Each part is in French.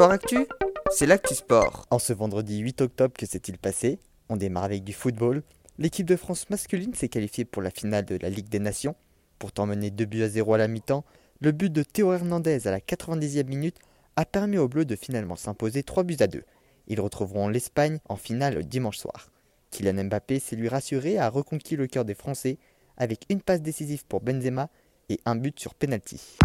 Sport Actu, c'est l'actu sport. En ce vendredi 8 octobre, que s'est-il passé? On démarre avec du football. L'équipe de France masculine s'est qualifiée pour la finale de la Ligue des Nations. Pourtant menée 2 buts à 0 à la mi-temps, le but de Théo Hernandez à la 90e minute a permis aux Bleus de finalement s'imposer 3 buts à 2. Ils retrouveront l'Espagne en finale dimanche soir. Kylian Mbappé s'est lui rassuré a reconquis le cœur des Français avec une passe décisive pour Benzema et un but sur penalty.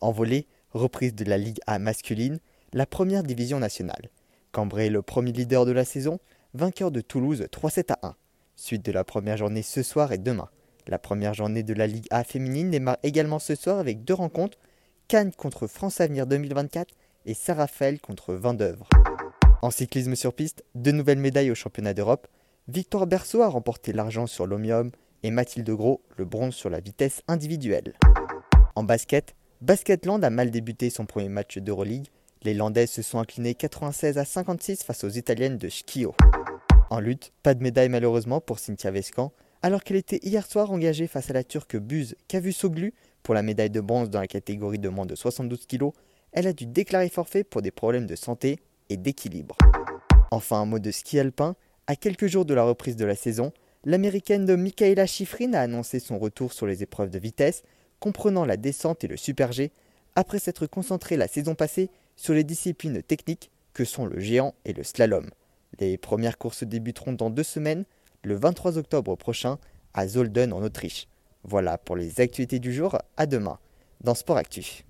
En volée, reprise de la Ligue A masculine, la première division nationale. Cambrai le premier leader de la saison, vainqueur de Toulouse 3-7 à 1. Suite de la première journée ce soir et demain. La première journée de la Ligue A féminine démarre également ce soir avec deux rencontres, Cannes contre France Avenir 2024 et Saint-Raphaël contre Vendœuvre. En cyclisme sur piste, deux nouvelles médailles au championnat d'Europe. Victoire Berceau a remporté l'argent sur l'Omium et Mathilde Gros le bronze sur la vitesse individuelle. En basket, Basketland a mal débuté son premier match d'Euroleague. Les Landaises se sont inclinées 96 à 56 face aux Italiennes de Schio. En lutte, pas de médaille malheureusement pour Cynthia Vescan, alors qu'elle était hier soir engagée face à la Turque Buz Kavusoglu pour la médaille de bronze dans la catégorie de moins de 72 kg. Elle a dû déclarer forfait pour des problèmes de santé et d'équilibre. Enfin, un mot de ski alpin. À quelques jours de la reprise de la saison, l'américaine de Michaela Schifrin a annoncé son retour sur les épreuves de vitesse, comprenant la descente et le super G, après s'être concentrée la saison passée sur les disciplines techniques que sont le géant et le slalom. Les premières courses débuteront dans deux semaines, le 23 octobre prochain, à Zolden en Autriche. Voilà pour les actualités du jour, à demain, dans Sport Actu.